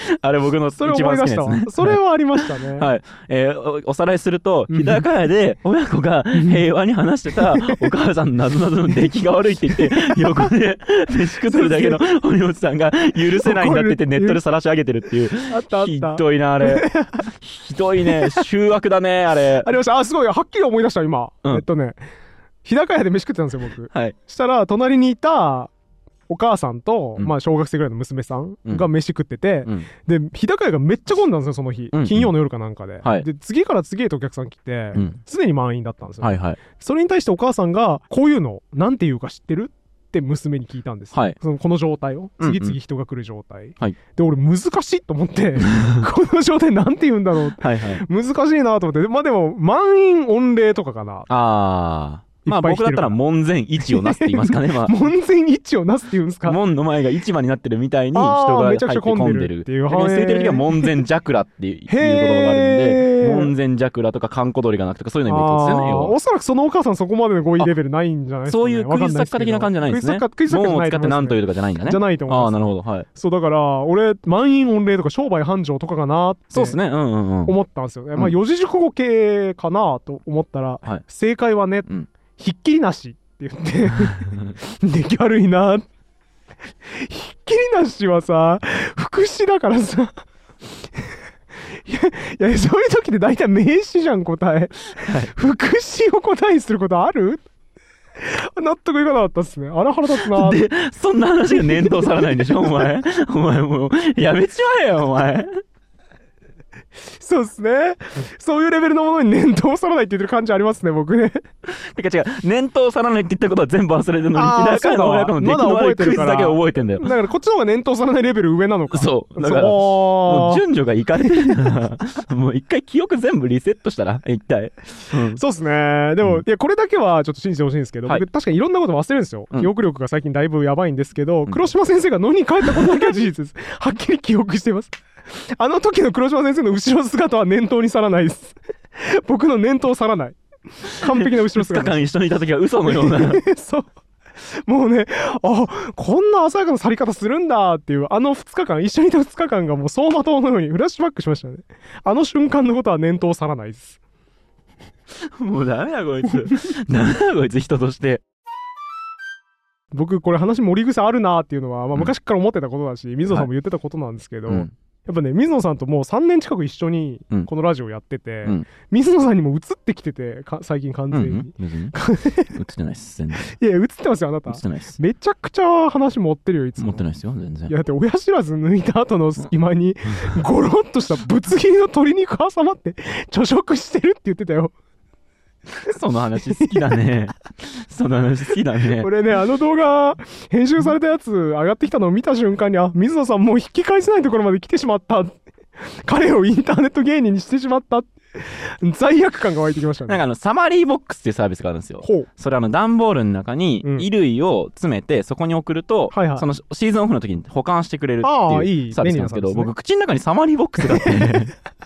あれ僕の一番好きなやつね。それはありましたね、はい、えーおおさらいするとうん。日高屋で親子が平和に話してたお母さんのなぞなぞの出来が悪いって言って 横で飯食ってるだけの堀本さんが許せないんだって言ってネットで晒し上げてるっていう。あったあった。ひどいなあれ。ひどいね。醜悪だねあれ。ありました。あすごい。はっきり思い出した今、うん。えっとね日高屋で飯食ってたんですよ僕。はい。したら隣にいたお母さんと、うん。まあ小学生ぐらいの娘さんが飯食ってて、うん。で日高屋がめっちゃ混んだんですよその日、うん。金曜の夜かなんかで、はい。で次から次へとお客さん来て、うん。常に満員だったんですよ、はいはい。それに対してお母さんがこういうのなんて言うか知ってるって娘に聞いたんですよ、はい。そのこの状態を。うんうん。次々人が来る状態、はい。で俺難しいと思って。この状態なんて言うんだろうはいはい。難しいなと思って。まあでも満員御礼とかかな。あーまあ僕だったら門前一をなすって言いますかね まあ。門前一をなすって言うんですか？門の前が市場になってるみたいに人が入ってんでるっていう空いてる時は門前桜っていう言葉があるんで門前桜とか閑古鳥が鳴くとかそういうのにもいいってことですよねおそらくそのお母さんそこまでの語彙レベルないんじゃないですか、ね、そういうクイズ作家的な感じじゃないんですね。クイズ作家クイ使って何といううとかじゃないんだね。じゃないと思います。ああなるほど。はい。そうだから俺満員御礼とか商売繁盛とかかなってそうですね。うんうんうん。思ったんですよね、うん。まあ四字熟語系かなと思ったら、はい。正解はね、うんひっきりなしって言って 出来悪いな。ひっきりなしはさ副詞だからさ。いやいやそういう時って大体名詞じゃん答え、副詞を答えにすることある？納得いかなかったっすね。あら腹立つな。でそんな話が念頭さらないんでしょ？お前。お前もうやめちまえよお前そうっすね。そういうレベルのものに念頭さらないって言ってる感じありますね僕ね。てか違う。念頭さらないって言ったことは全部忘れてるのに日高の親子の出来の悪いクイズだけ覚えてんだよ。だからこっちの方が念頭さらないレベル上なのか。そう。だから順序がいかれてるからもう一回記憶全部リセットしたら一体、うん。そうっすね。でも、うん。いやこれだけはちょっと信じてほしいんですけど、はい。僕確かにいろんなこと忘れるんですよ、うん。記憶力が最近だいぶやばいんですけど、ん。黒島先生が野に帰ったことだけは事実です。はっきり記憶していますあの時の黒島先生の後ろ姿は念頭に去らないです。僕の念頭去らない。完璧な後ろ2日姿間一緒にいた時は嘘のような。そうもうねあこんな鮮やかな去り方するんだっていうあの2日間一緒にいた2日間がもう走馬灯のようにフラッシュバックしましたね。あの瞬間のことは念頭去らないです。もうダメだこいつ。ダメだこいつ人として。僕これ話盛り癖あるなっていうのは、まあ、うん。昔から思ってたことだし、水野さんも言ってたことなんですけど、うんやっぱね水野さんともう3年近く一緒にうん。このラジオやってて、うん。水野さんにも映ってきててか最近完う全に、ん別に。映ってないっす全然。いや映ってますよあなた。映ってないっす。めちゃくちゃ話持ってるよいつも。持ってないっすよ全然。いやだって親知らず抜いた後の隙間にゴロッとしたぶつ切りの鶏肉挟まって 貯食してるって言ってたよ その話好きだね。その話好きだね。これねあの動画編集されたやつ上がってきたのを見た瞬間にあ水野さんもう引き返せないところまで来てしまった。彼をインターネット芸人にしてしまった。罪悪感が湧いてきましたね。なんかあのサマリーボックスっていうサービスがあるんですよ。それあの段ボールの中にうん。衣類を詰めてそこに送ると、はいはい。そのシーズンオフの時に保管してくれるっていいういサービスなんですけど便利なサービスね。僕口の中にサマリーボックスがあって。あ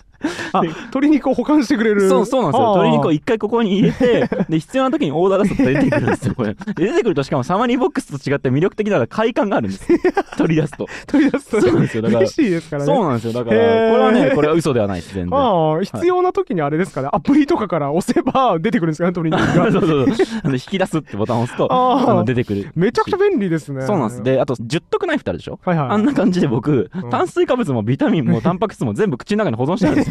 鶏肉を保管してくれる。そうそうなんですよ。鶏肉を一回ここに入れて で必要な時にオーダー出すと出てくるんですよこれ。で 出てくるとしかもサマリーボックスと違って魅力的なのが快感があるんです。よ 取り出すと。取り出すと。そうなんですよ。だから嬉しいですからね。そうなんですよ。だからこれはねこれは嘘ではないです全然。ああ必要な時にあれですかね、アプリとかから押せば出てくるんですかね鶏肉そうがそうそう。あの引き出すってボタンを押すとあの出てくる。めちゃくちゃ便利ですね。そうなんです。であと十徳ナイフってあるでしょ？はいはいあんな感じで僕、うん。炭水化物もビタミンもタンパク質も全部口の中に保存してあるんです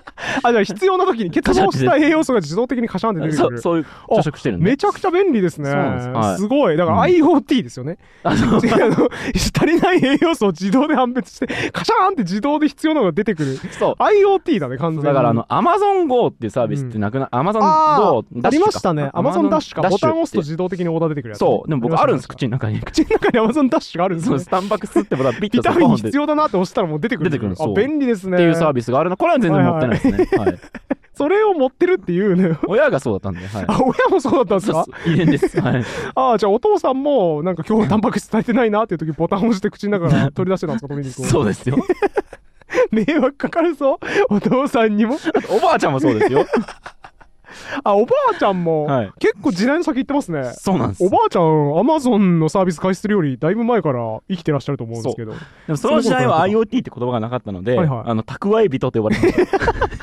あじゃあ必要な時に欠乏した栄養素が自動的にカシャンって出てくる。そういう朝食してるんで。めちゃくちゃ便利ですね。す。ごい。だからうん。IoT ですよね、足りない栄養素を自動で判別してカシャーンって自動で必要なのが出てくる。そう。IoT だね完全に。だからあの Amazon Go っていうサービスってなくな、Amazon あ Go ーありましたね。Amazon ダッシュかボタンを押すと自動的にオーダー出てくるやつね、そう。でも僕あるんです口の中に。口の中に Amazon ダッシュがあるんですね。そうスタンパクスってボタンピッビとタミン必要だなって押したらもう出てくる。あ出てくるそう。便利ですね。ていうサービスがあるの。これは全然持ってないですねはい。それを持ってるっていうね親がそうだったんではい。あ親もそうだったんですか？遺伝です。はい。ああじゃあお父さんもなんか今日タンパク質足りてないなっていう時ボタンを押して口の中から 取り出してたんですか鶏肉を。そうですよ。迷惑かかるぞ。お父さんにも。おばあちゃんもそうですよ。あおばあちゃんも、はい。結構時代の先行ってますね。そうなんですおばあちゃんアマゾンのサービス開始するよりだいぶ前から生きてらっしゃると思うんですけど。でもその時代は IoT って言葉がなかったので、はいはい。あの蓄え人と呼ばれてました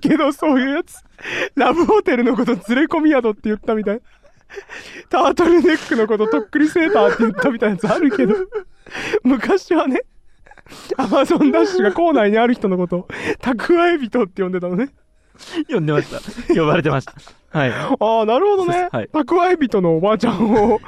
けどそういうやつ。ラブホテルのこと連れ込み宿って言ったみたい。タートルネックのこととっくりセーターって言ったみたいなやつあるけど。昔はねアマゾンダッシュが校内にある人のことを蓄え人って呼んでたのね。呼んでました。呼ばれてました。はい。ああなるほどね、はい。蓄え人のおばあちゃんを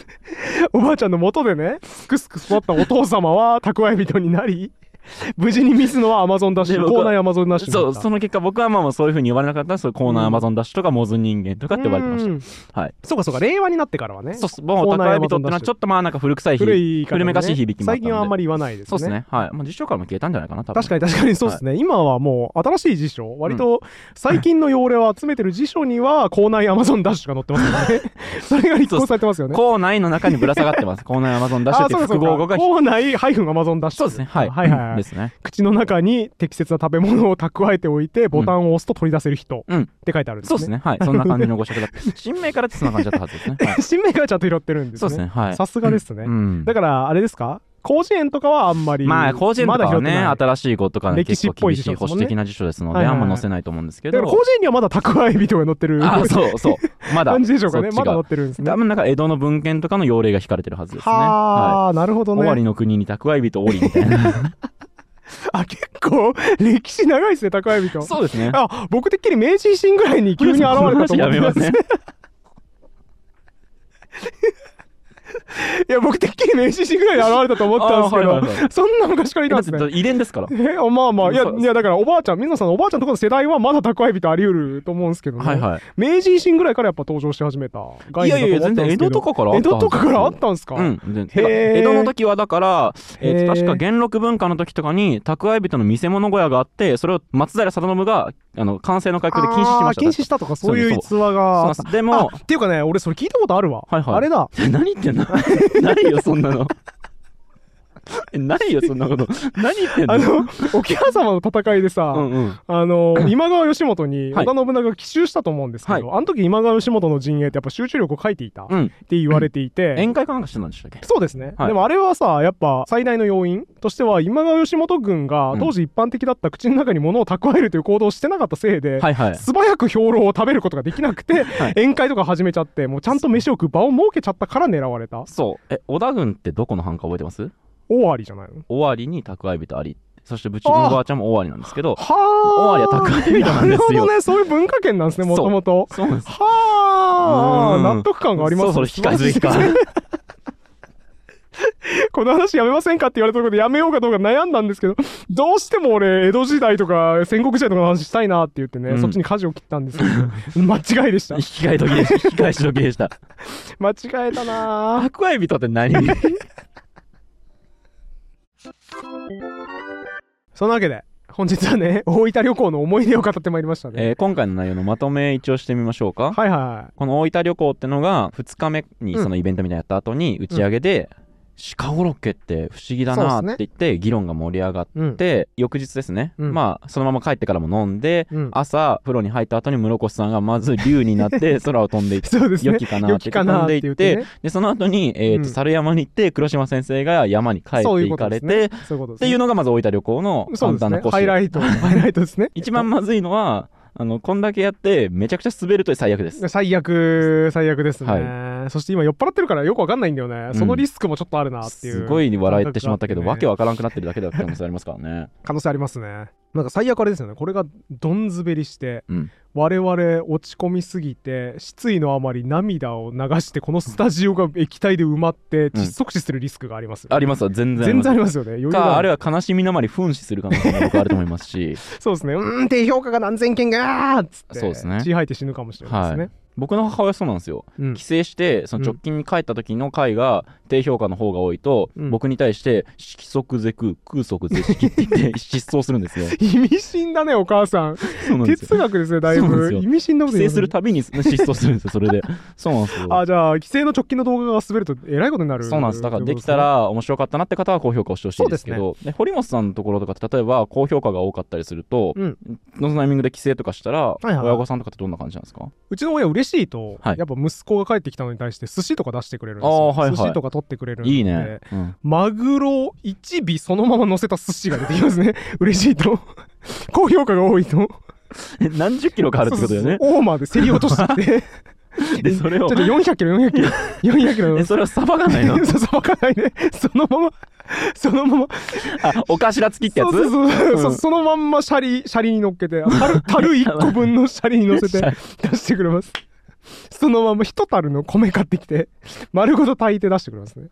おばあちゃんの元でねすくすく育ったお父様は蓄え人になり 無事にミスのはアマゾンダッシュアマゾンダッシュそうその結果僕はまあまあそういうふうに呼ばれなかった。らそういうコーナーうんアマゾンダッシュとかモズ人間とかって呼ばれてました。たはい。そうかそうか令和になってからはね。そうもうコーナー蓄え人ってのはちょっとまあなんか古臭い古響い方ね。古めかしい響き最近はあんまり言わないですね。そうですね。はい。まあ辞書からも消えたんじゃないかな多分確かに確かにそうですね、今はもう新しい辞書。割と最近の汚れを集めてる辞書には校内アマゾンダッシュが載ってますからね。それが立候補されてますよね。校内の中にぶら下がってます。校内アマゾンダッシュって複合語が。校内ハイフンアマゾンダッシュそうですね。はいはいはいはいですね。口の中に適切な食べ物を蓄えておいてボタンを押すと取り出せる人うん。って書いてあるんですね、そうですね。はい。そんな感じのご職だ 新名からってそんな感じだったはずですね。はい。新名からちゃんと拾ってるんですね。そうですね。はい。さすがですね、うん。だからあれですか？広辞苑とかはあんまりまあ、広辞苑とかはね、新しい語とかね、歴史っぽい結構厳しい保守的な辞書ですので、はいはいはい。あんま載せないと思うんですけど。だから、広辞苑にはまだ蓄え人が載ってるあ、そうそう、まだ、感じでしょうかね。まだ載ってるんですね。多分なんか江戸の文献とかの用例が引かれてるはずですね。はあ、なるほど終わりねの国に蓄え人おりみたいな。あ結構歴史長いですね蓄え人そうですね。あ僕てっきり明治維新ぐらいに急に現れたと思ってやめますね。いや僕てっきり明治維新ぐらいに現れたと思ったんですけど、あはいはいはい。そんな昔からいたんですね。遺伝ですから。えあまあまあいやいやだからおばあちゃん水野さんのおばあちゃんとかの世代はまだ蓄え人あり得ると思うんですけどね、はいはい。明治維新ぐらいからやっぱ登場し始めた概いやいや、念だと思ったんですけど。全然江戸とかから江戸とかからあったんですか、うん、江戸の時はだから、えー確か元禄文化の時とかに蓄え人の見せ物小屋があってそれを松平定信があの完成の開口で禁止しました禁止したとかそういう逸話がでもあっていうかね俺それ聞いたことあるわ、はいはい。あれだ。何言ってんの？ないよそんなの。ないよそんなこと。何言ってんの？あの沖縄様の戦いでさ、うんうん。あの 今川義元にはい。織田信長が奇襲したと思うんですけど、あの時今川義元の陣営ってやっぱ集中力を書いていた。っうん。て言われていて、宴会かなんかしてたんでしたっけ？そうですね、はい。でもあれはさやっぱ最大の要因としては今川義元軍がうん当時一般的だった口の中に物を蓄えるという行動をしてなかったせいで、はいはい。素早く兵糧を食べることができなくて、はい。宴会とか始めちゃってもうちゃんと飯を食う場を設けちゃったから狙われた。そう。え織田軍ってどこの藩か覚えてます？終わりじゃないの？尾張に蓄え人あり。そしてうちのおばあちゃんも尾張なんですけどはあ。尾張は蓄え人なんですよ。なるほどね。そういう文化圏なんですねもともとそうなんです。はあ。うん。納得感がありますそろそろ引き返すべきか この話やめませんかって言われたところでやめようかどうか悩んだんですけどどうしても俺江戸時代とか戦国時代とかの話したいなって言ってね、うん。そっちに舵を切ったんですけど 間違いでした。引き換え時でした。引き返し時でした。間違えたなぁ。蓄え人って何？そのわけで本日はね 大分旅行の思い出を語ってまいりましたね、えー今回の内容のまとめ一応してみましょうか。はいはこの大分旅行ってのが2日目にうん。そのイベントみたいなのやった後に打ち上げで、鹿コロッケって不思議だなって言って議論が盛り上がって翌日ですね、うん。まあそのまま帰ってからも飲んでうん。朝風呂に入った後に室越さんがまず竜になって 空を飛んでいって良きかなって飛んでいってでその後に、えーとうん。猿山に行って黒島先生が山に帰っていかれてっていうのがまず大分旅行の簡単なコースハイライト。ハイライトですね。一番まずいのはあのこんだけやってめちゃくちゃ滑ると最悪です。最悪最悪ですね、はそして今酔っ払ってるからよくわかんないんだよね、ん。そのリスクもちょっとあるなっていう。すごい笑ってしまったけど、わけはわからんくなってるだけだ可能性ありますからね。可能性ありますねなんか最悪あれですよね。これがどん滑りしてうん。我々落ち込みすぎて失意のあまり涙を流してこのスタジオが液体で埋まって窒息死するリスクがあります。よね、ありますわ。全然全然ありまますよね。かある。るいは悲しみのまり噴死する可能性も僕あると思いますし。そうですね。うーん低評価が何千件がーっつってそうですね。血吐いて死ぬかもしれないですね、僕の母親そうなんですよ。うん。帰省してその直近に帰った時の回が低評価の方が多いと、うん。僕に対して色即是空空即是色って言って 失踪するんですよ。意味深だねお母さん。哲学ですねだいぶ。意味深なこと帰省するたびに 失踪するんですよそれで。そうなんですよ。あじゃあ規制の直近の動画が滑るとえらいことになる。そうなんです。だからできたら面白かったなって方は高評価をしてほしいですけどで堀本さんのところとかって例えば高評価が多かったりすると、うん。そのタイミングで帰省とかしたら、いはい親御さんとかってどんな感じなんですか？うちの親嬉しいと、はい。やっぱ息子が帰ってきたのに対して寿司とか出してくれるんですあよ、ーはいはい。寿司とか取ってくれるんで。いいね、うん、マグロ1尾そのまま乗せた寿司が出てきますね。嬉しいと。高評価が多いと。え 何十キロかあるってことだよね。そうそうそう。オーマーで競り落として。きてでそれをちょっと400キロ400キロ400キロ。それをさばかないの？そうそうわかんないね。そのままそのまま。あお頭付きってやつ？そうそうそう、うん。そそのまんまシャリシャリに乗っけて樽樽1個分のシャリに乗せて出してくれますそのまま一樽の米買ってきて丸ごと炊いて出してくれますね。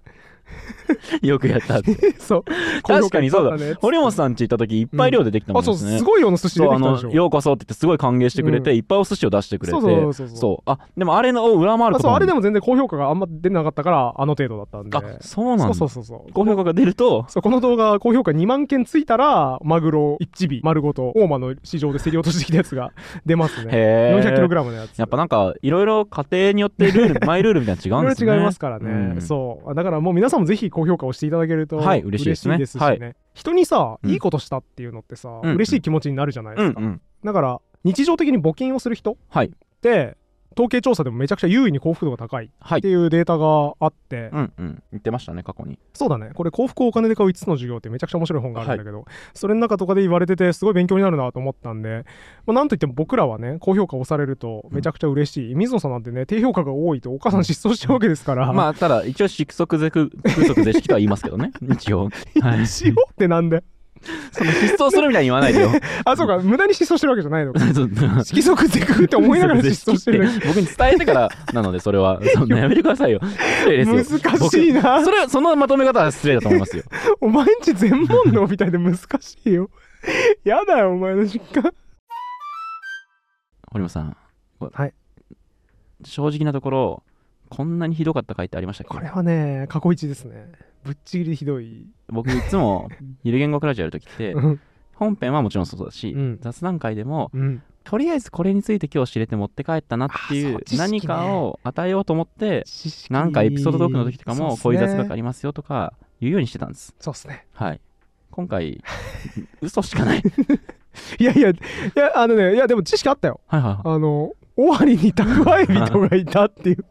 よくやったって。そう。確かにそうだ。ね。堀本さんち行った時いっぱい量出てきたもあそうん。ですね、すごい量の寿司出そうあてきたでしょ。のようこそって言ってすごい歓迎してくれて、うん。いっぱいお寿司を出してくれてそうそうそうそう。そう。あでもあれのを上回ることも。あそうあれでも全然高評価があんま出なかったからあの程度だったんで。あそうなんだ。そうそうそうそう。高評価が出ると？そうこの動画高評価2万件ついたらマグロ1尾丸ごと大間の市場で競り落としてきたやつが 出ますね。へえ 400kg のやつ。やっぱなんかいろいろ家庭によってルールマイルールみたいなの違うんですね。いろいろ違いますからね、うん。そう。だからもう皆さんもぜひ高評価をしていただけるとはい嬉しいですね。しね。人にさ、うん。いいことしたっていうのってさ、うん。嬉しい気持ちになるじゃないですか、うんうん。だから日常的に募金をする人っはい。て統計調査でもめちゃくちゃ優位に幸福度が高いはい。っていうデータがあって、うんうん。言ってましたね過去に。そうだね。これ幸福をお金で買う5つの授業ってめちゃくちゃ面白い本があるんだけど、それの中とかで言われててすごい勉強になるなと思ったんで、まあ、なんといっても僕らはね高評価をされるとめちゃくちゃ嬉しい、水野さんなんてね低評価が多いとお母さん失踪しちゃうわけですから、まあただ一応色即是式とは言いますけどね。一応。はい。しようってなんでその失踪するみたいに言わないでよ。あそうか。無駄に失踪してるわけじゃないのか。色即是空って思いながら失踪してる 僕に伝えてからなのでそれは。そんなやめてくださいよ。失礼ですよ。難しいな。僕それそのまとめ方は失礼だと思いますよ。お前んち全問答みたいで難しいよ。やだよお前の実家。堀本さん。はい。正直なところこんなにひどかった回ってありましたっけ？これはね過去一ですね。ぶっちぎりでひどい。僕いつもゆる言語クラジオやるときってうん。本編はもちろんそうだし、うん。雑談会でもうん。とりあえずこれについて今日知れて持って帰ったなっていう何かを与えようと思ってなんかエピソードトークの時とかもこういう雑学ありますよとか言うようにしてたんです。そうっすね。はい。今回 嘘しかない。いやいやいやあのねいやでも知識あったよ。はいはいはい。あの尾張に蓄え人がいたっていう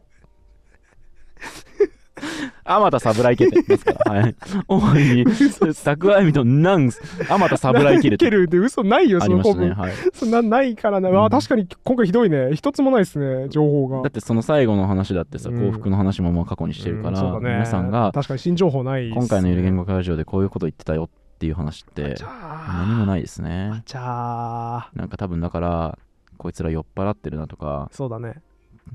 あまた侍家って言いますから。はい。お前に、蓄え人なんす。あまた侍家でけるって嘘ないよあその古りましたね。文はい。そんなないからな、うん。あ確かに今回ひどいね。一つもないですね情報が。だってその最後の話だってさ、うん。幸福の話ももう過去にしてるから、うんね。皆さんが確かに新情報ないね。今回のゆる言語ラジオでこういうこと言ってたよっていう話って何もないですね。じゃあ。なんか多分だから、こいつら酔っ払ってるなとか、そうだね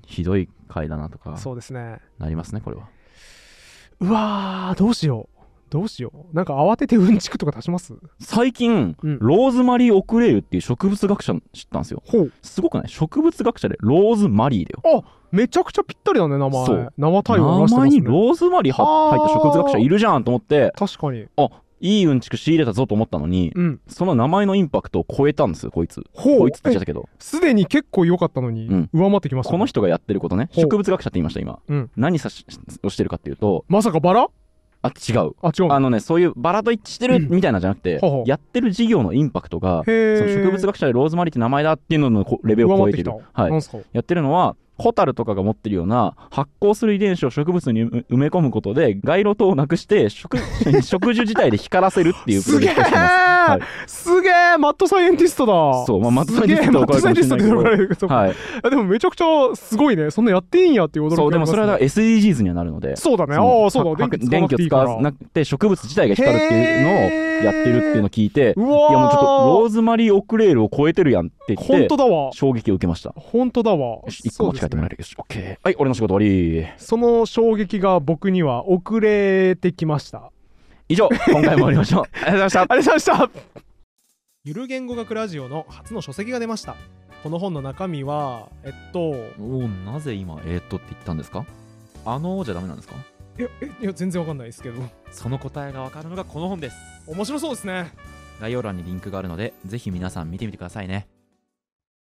ひどい回だなとか、そうですね。なりますね、これは。うわーどうしようどうしよう。なんか慌ててうんちくとか足します？最近、うん。ローズマリー・オクレイユっていう植物学者知ったんですよ。ほう。すごくない？植物学者でローズマリーだよ。めちゃくちゃぴったりだね名前。そう。生対応名前にしてますね。ローズマリーははあ入った植物学者いるじゃんと思って。確かにいいうんちく仕入れたぞと思ったのにうん。その名前のインパクトを超えたんですよこいつ。こいつって言っちゃっえたけど。すでに結構良かったのに、うん。上回ってきましたね。この人がやってることね。植物学者って言いました今。うん。何さしをしてるかっていうとまさかバラ？あ違う。あ違うあのねそういうバラと一致してるみたいなんじゃなくてほうほう。やってる事業のインパクトがその植物学者でローズマリーって名前だっていうののこレベルを超えてる。てはい。やってるのはホタルとかが持ってるような発光する遺伝子を植物に埋め込むことで街路灯をなくして植植樹自体で光らせるっていうプロジェクトをしてます。はい。すげえマッドサイエンティストだ。そうまあマッドサイエンティストと怒られるかもしれないけど。はい、あでもめちゃくちゃすごいね。そんなやっていいんやっていう驚きそうでもそれは SDGs にはなるので。そうだね。ああそうだ。は電気使電気を使わなくて植物自体が光るっていうのをやってるっていうのを聞いてうわー。いやもうちょっとローズマリー・オクレールを超えてるやんって言って本当だわ。衝撃を受けました。本当だわ。よし1個持ち帰ってもらえるるよし OK はい俺の仕事終わり。その衝撃が僕には遅れてきました。以上。今回も終わりましょう ありがとうございました。ありがとうございました。ゆる言語学ラジオの初の書籍が出ました。この本の中身はえっとおおなぜ今えー、っとって言ったんですか？あのーじゃダメなんですか？いやえいや全然わかんないですけど。その答えがわかるのがこの本です。面白そうですね。概要欄にリンクがあるのでぜひ皆さん見てみてくださいね